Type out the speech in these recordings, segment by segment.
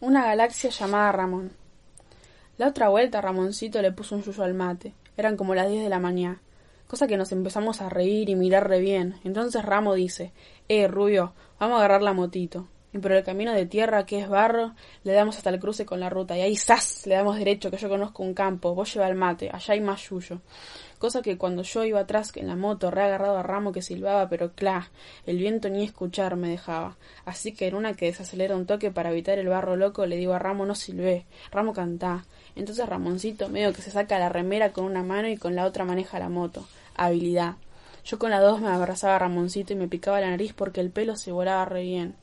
Una galaxia llamada Ramón. La otra vuelta Ramoncito le puso un yuyo al mate. Eran como las diez de la mañana. Cosa que nos empezamos a reír y mirar re bien. Entonces Ramo dice, Eh, Rubio, vamos a agarrar la motito. Y por el camino de tierra, que es barro, le damos hasta el cruce con la ruta. Y ahí, ¡zas! Le damos derecho, que yo conozco un campo. Vos lleva el mate, allá hay más yuyo cosa que cuando yo iba atrás en la moto, reagarrado a ramo que silbaba, pero clá, el viento ni escuchar me dejaba. Así que en una que desacelera un toque para evitar el barro loco, le digo a Ramo no silbé, Ramo cantá. Entonces Ramoncito medio que se saca la remera con una mano y con la otra maneja la moto. Habilidad. Yo con la dos me abrazaba a Ramoncito y me picaba la nariz porque el pelo se volaba re bien.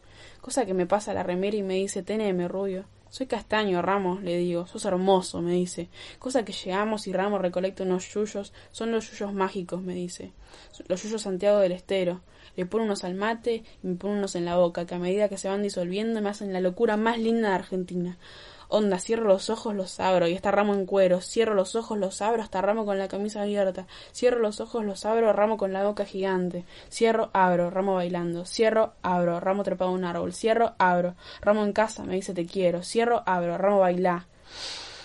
Cosa que me pasa la remera y me dice, teneme, rubio. Soy castaño, Ramos, le digo. Sos hermoso, me dice. Cosa que llegamos y Ramos recolecta unos yuyos. Son los yuyos mágicos, me dice. Los yuyos Santiago del Estero. Le pone unos al mate y me pone unos en la boca, que a medida que se van disolviendo me hacen la locura más linda de Argentina. Onda, cierro los ojos, los abro, y está ramo en cuero. Cierro los ojos, los abro, hasta ramo con la camisa abierta. Cierro los ojos, los abro, ramo con la boca gigante. Cierro, abro, ramo bailando. Cierro, abro, ramo trepado en un árbol. Cierro, abro, ramo en casa, me dice te quiero. Cierro, abro, ramo bailá.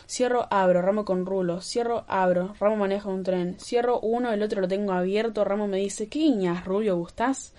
Cierro, abro, ramo con rulo. Cierro, abro, ramo maneja un tren. Cierro uno, el otro lo tengo abierto. Ramo me dice, ¿qué guiñas, Rubio, gustás?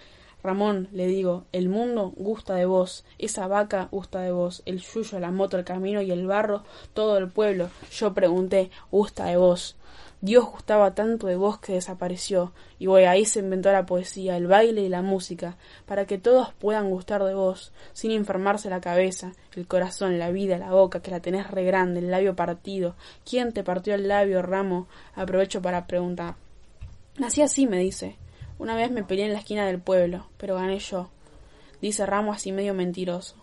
Ramón, le digo, el mundo gusta de vos, esa vaca gusta de vos, el yuyo, la moto, el camino y el barro, todo el pueblo. Yo pregunté, gusta de vos. Dios gustaba tanto de vos que desapareció, y voy ahí se inventó la poesía, el baile y la música, para que todos puedan gustar de vos, sin enfermarse la cabeza, el corazón, la vida, la boca, que la tenés re grande, el labio partido. ¿Quién te partió el labio, Ramo? Aprovecho para preguntar. Nací así, me dice. Una vez me peleé en la esquina del pueblo, pero gané yo, dice Ramo así medio mentiroso.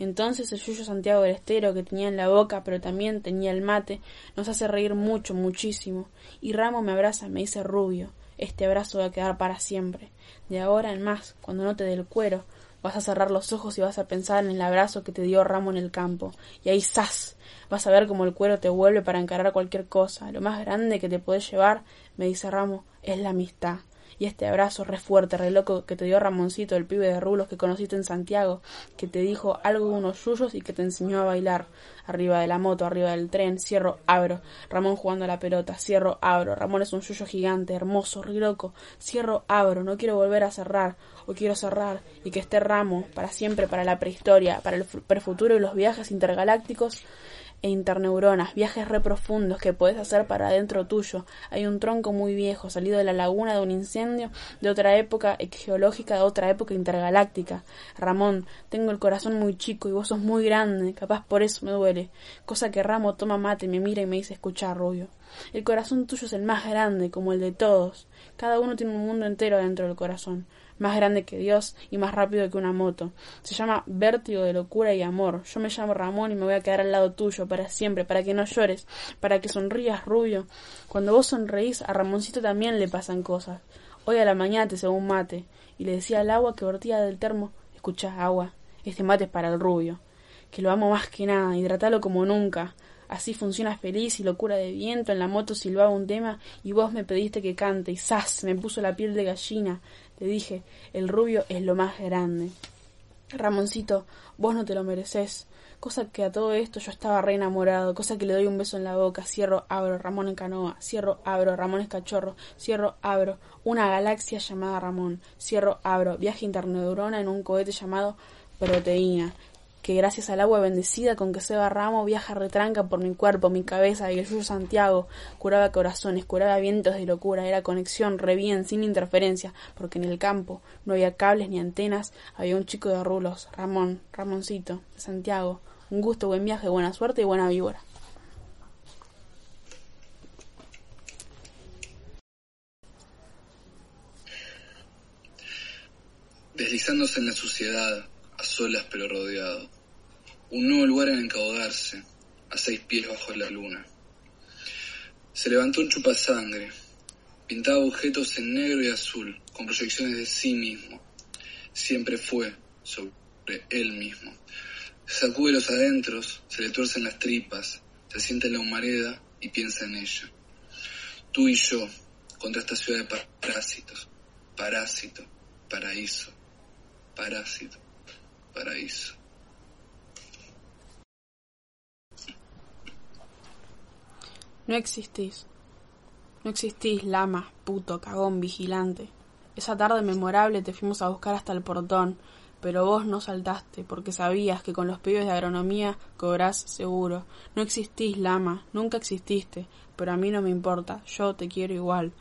Entonces el Yuyo Santiago del Estero, que tenía en la boca, pero también tenía el mate, nos hace reír mucho, muchísimo. Y Ramo me abraza me dice rubio, este abrazo va a quedar para siempre. De ahora en más, cuando no te dé el cuero, vas a cerrar los ojos y vas a pensar en el abrazo que te dio Ramo en el campo. Y ahí ¡zas! Vas a ver cómo el cuero te vuelve para encarar cualquier cosa. Lo más grande que te puedes llevar, me dice Ramo, es la amistad y este abrazo re fuerte, re loco que te dio Ramoncito, el pibe de rulos que conociste en Santiago, que te dijo algo de unos yuyos y que te enseñó a bailar. Arriba de la moto, arriba del tren, cierro, abro. Ramón jugando a la pelota, cierro, abro. Ramón es un yuyo gigante, hermoso, re loco. Cierro, abro. No quiero volver a cerrar, o quiero cerrar, y que esté Ramo, para siempre, para la prehistoria, para el, para el futuro y los viajes intergalácticos e interneuronas, viajes re profundos que puedes hacer para adentro tuyo. Hay un tronco muy viejo, salido de la laguna de un incendio de otra época geológica, de otra época intergaláctica. Ramón, tengo el corazón muy chico y vos sos muy grande, capaz por eso me duele. Cosa que Ramo toma mate, me mira y me dice escuchar, rubio. El corazón tuyo es el más grande, como el de todos. Cada uno tiene un mundo entero dentro del corazón más grande que Dios y más rápido que una moto. Se llama vértigo de locura y amor. Yo me llamo Ramón y me voy a quedar al lado tuyo para siempre, para que no llores, para que sonrías, rubio. Cuando vos sonreís, a Ramoncito también le pasan cosas. Hoy a la mañana te un mate y le decía al agua que vertía del termo, escucha agua, este mate es para el rubio, que lo amo más que nada, hidratalo como nunca. Así funciona feliz y locura de viento. En la moto silbaba un tema y vos me pediste que cante y ¡zas! me puso la piel de gallina. Le dije, el rubio es lo más grande. Ramoncito, vos no te lo mereces. Cosa que a todo esto yo estaba re enamorado, cosa que le doy un beso en la boca, cierro, abro, Ramón en canoa, cierro, abro, Ramón es cachorro, cierro, abro, una galaxia llamada Ramón, cierro, abro, viaje interneurona en un cohete llamado proteína, que gracias al agua bendecida con que Seba Ramo viaja retranca por mi cuerpo, mi cabeza y el suyo Santiago, curaba corazones, curaba vientos de locura, era conexión re bien, sin interferencia, porque en el campo no había cables ni antenas, había un chico de rulos, Ramón, Ramoncito, Santiago, un gusto, buen viaje, buena suerte y buena víbora. deslizándose en la suciedad, solas pero rodeado. Un nuevo lugar en encaudarse, a seis pies bajo la luna. Se levantó un chupasangre, pintaba objetos en negro y azul, con proyecciones de sí mismo. Siempre fue sobre él mismo. Sacude los adentros, se le tuercen las tripas, se siente en la humareda y piensa en ella. Tú y yo, contra esta ciudad de parásitos, parásito, paraíso, parásito, paraíso. No existís. No existís, lama, puto, cagón, vigilante. Esa tarde memorable te fuimos a buscar hasta el portón, pero vos no saltaste porque sabías que con los pibes de agronomía cobrás seguro. No existís, lama, nunca exististe, pero a mí no me importa, yo te quiero igual.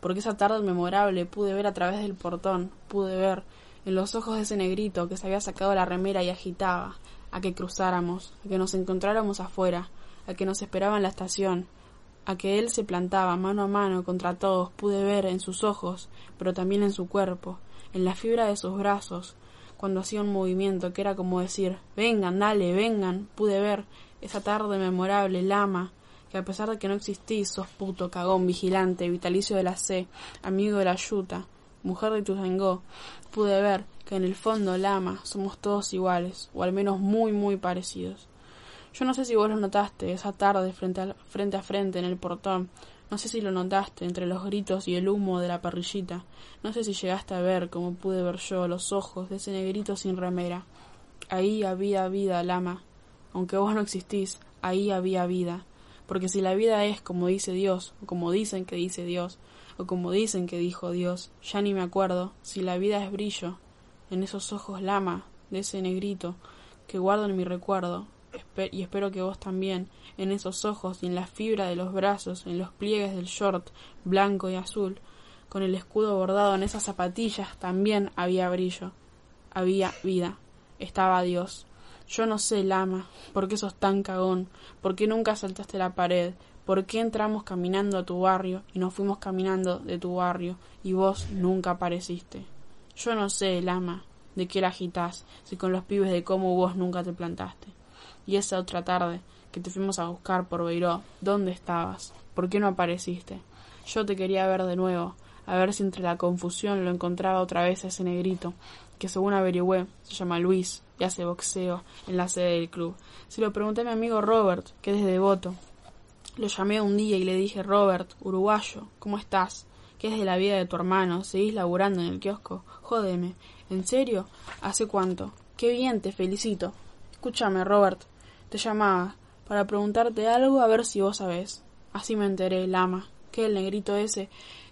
Porque esa tarde memorable pude ver a través del portón, pude ver en los ojos de ese negrito que se había sacado la remera y agitaba, a que cruzáramos, a que nos encontráramos afuera, a que nos esperaba en la estación, a que él se plantaba mano a mano contra todos, pude ver en sus ojos, pero también en su cuerpo, en la fibra de sus brazos, cuando hacía un movimiento que era como decir vengan, dale, vengan, pude ver esa tarde memorable, lama, que a pesar de que no existís, sos puto, cagón, vigilante, vitalicio de la C, amigo de la yuta, mujer de Tuzangó, pude ver que en el fondo, lama, somos todos iguales, o al menos muy, muy parecidos. Yo no sé si vos lo notaste esa tarde frente a, frente a frente en el portón. No sé si lo notaste entre los gritos y el humo de la parrillita. No sé si llegaste a ver, como pude ver yo, los ojos de ese negrito sin remera. Ahí había vida, lama. Aunque vos no existís, ahí había vida. Porque si la vida es como dice Dios, o como dicen que dice Dios, o como dicen que dijo Dios, ya ni me acuerdo, si la vida es brillo, en esos ojos lama, de ese negrito, que guardo en mi recuerdo, y espero que vos también, en esos ojos y en la fibra de los brazos, en los pliegues del short blanco y azul, con el escudo bordado en esas zapatillas, también había brillo, había vida, estaba Dios. Yo no sé, Lama, por qué sos tan cagón, por qué nunca saltaste la pared, por qué entramos caminando a tu barrio y nos fuimos caminando de tu barrio y vos nunca apareciste. Yo no sé, Lama, de qué la agitás, si con los pibes de cómo vos nunca te plantaste y esa otra tarde que te fuimos a buscar por Beiró, ¿dónde estabas? ¿Por qué no apareciste? Yo te quería ver de nuevo, a ver si entre la confusión lo encontraba otra vez ese negrito, que según averigüé se llama Luis y hace boxeo en la sede del club. Se lo pregunté a mi amigo Robert, que es de devoto. Lo llamé un día y le dije, Robert, uruguayo, ¿cómo estás? ¿Qué es de la vida de tu hermano? ¿Seguís laburando en el kiosco? Jódeme. ¿En serio? ¿Hace cuánto? Qué bien, te felicito. Escúchame, Robert. Te llamaba para preguntarte algo a ver si vos sabés. Así me enteré, Lama, que el negrito ese,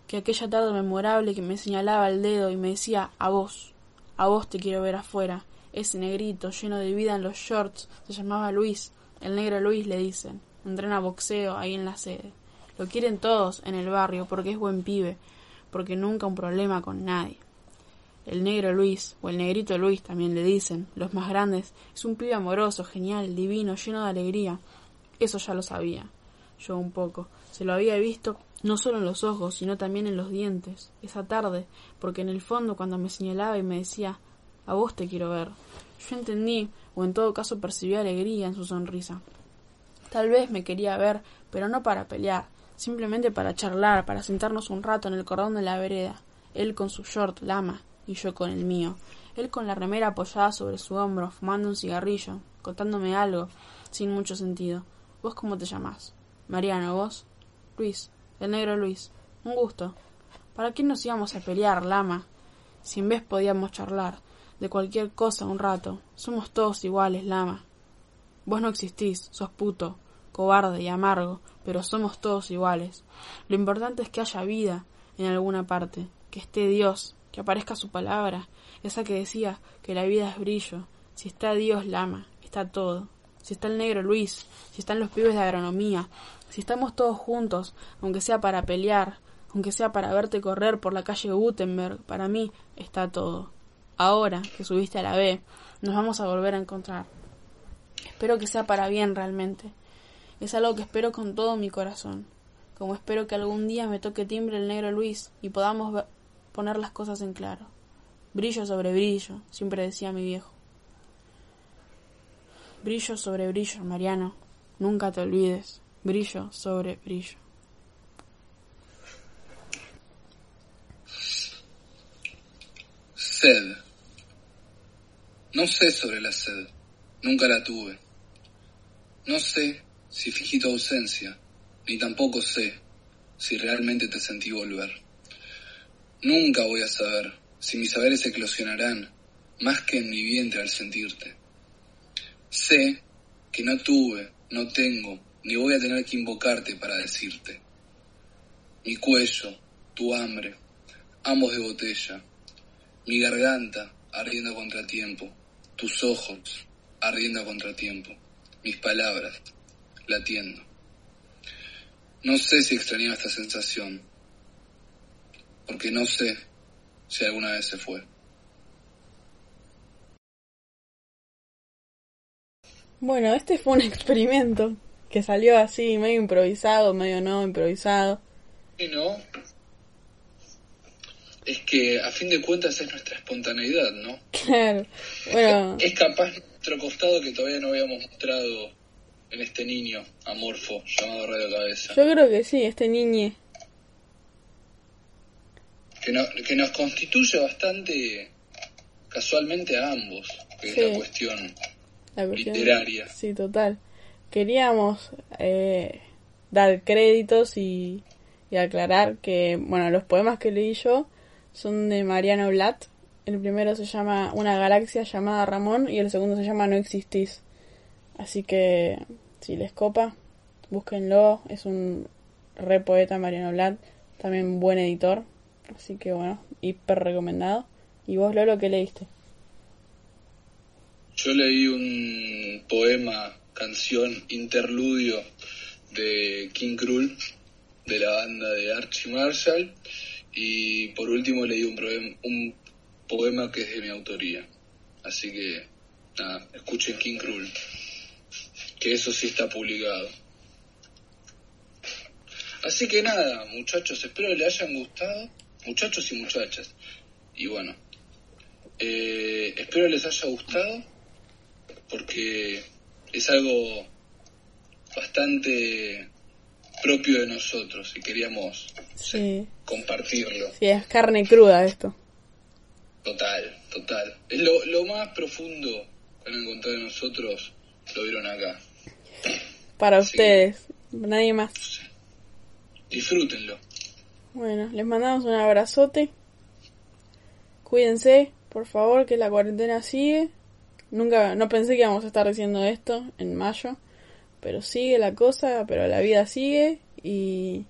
que aquella tarde memorable que me señalaba el dedo y me decía a vos, a vos te quiero ver afuera. Ese negrito lleno de vida en los shorts se llamaba Luis, el negro Luis le dicen. Entrena boxeo ahí en la sede. Lo quieren todos en el barrio porque es buen pibe, porque nunca un problema con nadie. El negro Luis, o el negrito Luis también le dicen, los más grandes, es un pibe amoroso, genial, divino, lleno de alegría. Eso ya lo sabía. Yo un poco. Se lo había visto no solo en los ojos, sino también en los dientes, esa tarde, porque en el fondo cuando me señalaba y me decía, a vos te quiero ver, yo entendí, o en todo caso percibí alegría en su sonrisa. Tal vez me quería ver, pero no para pelear, simplemente para charlar, para sentarnos un rato en el cordón de la vereda, él con su short lama, y yo con el mío. Él con la remera apoyada sobre su hombro, fumando un cigarrillo, contándome algo, sin mucho sentido. ¿Vos cómo te llamás? Mariano, ¿vos? Luis, el negro Luis. Un gusto. ¿Para qué nos íbamos a pelear, lama? Si en vez podíamos charlar de cualquier cosa un rato. Somos todos iguales, lama. Vos no existís, sos puto, cobarde y amargo, pero somos todos iguales. Lo importante es que haya vida en alguna parte, que esté Dios que aparezca su palabra, esa que decía que la vida es brillo. Si está Dios, lama, está todo. Si está el negro Luis, si están los pibes de agronomía, si estamos todos juntos, aunque sea para pelear, aunque sea para verte correr por la calle Gutenberg, para mí está todo. Ahora que subiste a la B, nos vamos a volver a encontrar. Espero que sea para bien realmente. Es algo que espero con todo mi corazón. Como espero que algún día me toque timbre el negro Luis y podamos poner las cosas en claro. Brillo sobre brillo, siempre decía mi viejo. Brillo sobre brillo, Mariano. Nunca te olvides. Brillo sobre brillo. Sed. No sé sobre la sed. Nunca la tuve. No sé si fingí tu ausencia, ni tampoco sé si realmente te sentí volver. Nunca voy a saber si mis saberes eclosionarán más que en mi vientre al sentirte. Sé que no tuve, no tengo, ni voy a tener que invocarte para decirte. Mi cuello, tu hambre, ambos de botella, mi garganta ardiendo contratiempo, tus ojos ardiendo a contratiempo, mis palabras latiendo. No sé si extrañaba esta sensación, porque no sé si alguna vez se fue. Bueno, este fue un experimento que salió así, medio improvisado, medio no improvisado. Y no, es que a fin de cuentas es nuestra espontaneidad, ¿no? Claro. Bueno, Es capaz nuestro costado que todavía no habíamos mostrado en este niño amorfo llamado Radio Cabeza. yo creo que sí, este niñe. Que, no- que nos constituye bastante casualmente a ambos, que Sí. es la cuestión. La cuestión- Literaria. Sí, total. Queríamos eh, dar créditos y, y aclarar que, bueno, los poemas que leí yo son de Mariano Blatt. El primero se llama Una galaxia llamada Ramón y el segundo se llama No existís. Así que, si les copa, búsquenlo. Es un re poeta Mariano Blatt, también buen editor. Así que, bueno, hiper recomendado. ¿Y vos, Lolo, qué leíste? Yo leí un poema, canción, interludio de King Krul, de la banda de Archie Marshall, y por último leí un, un poema que es de mi autoría. Así que, nada, escuchen King Krul, que eso sí está publicado. Así que nada, muchachos, espero que les hayan gustado, muchachos y muchachas. Y bueno, eh, espero les haya gustado porque es algo bastante propio de nosotros y queríamos Sí, compartirlo. sí, es carne cruda esto. Total, total. Lo, lo más profundo que han encontrado de nosotros, lo vieron acá. Para Sí. ustedes, nadie más. Disfrútenlo. Bueno, les mandamos un abrazote. Cuídense, por favor, que la cuarentena sigue. Nunca, no pensé que íbamos a estar diciendo esto en mayo, pero sigue la cosa, pero la vida sigue y,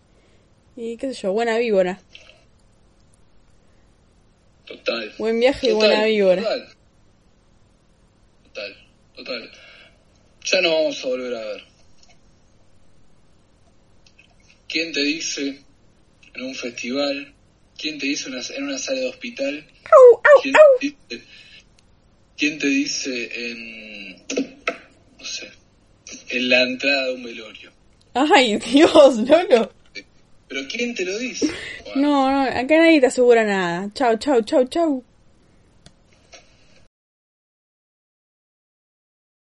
y qué sé yo, buena víbora. Total. Buen viaje y buena víbora. Total. Total, total. Ya no vamos a volver a ver. ¿Quién te dice en un festival? ¿Quién te dice en una, en una sala de hospital? ¿Quién, Te dice, quién te dice en, no sé, en la entrada de un velorio? Ay, Dios, Lolo. ¿Pero quién te lo dice? Bueno, No, no, acá nadie te asegura nada. Chau, chau, chau, chau.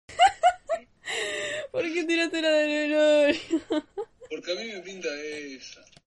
¿Por qué tiraste la del velorio? Porque a mí me pinta esa.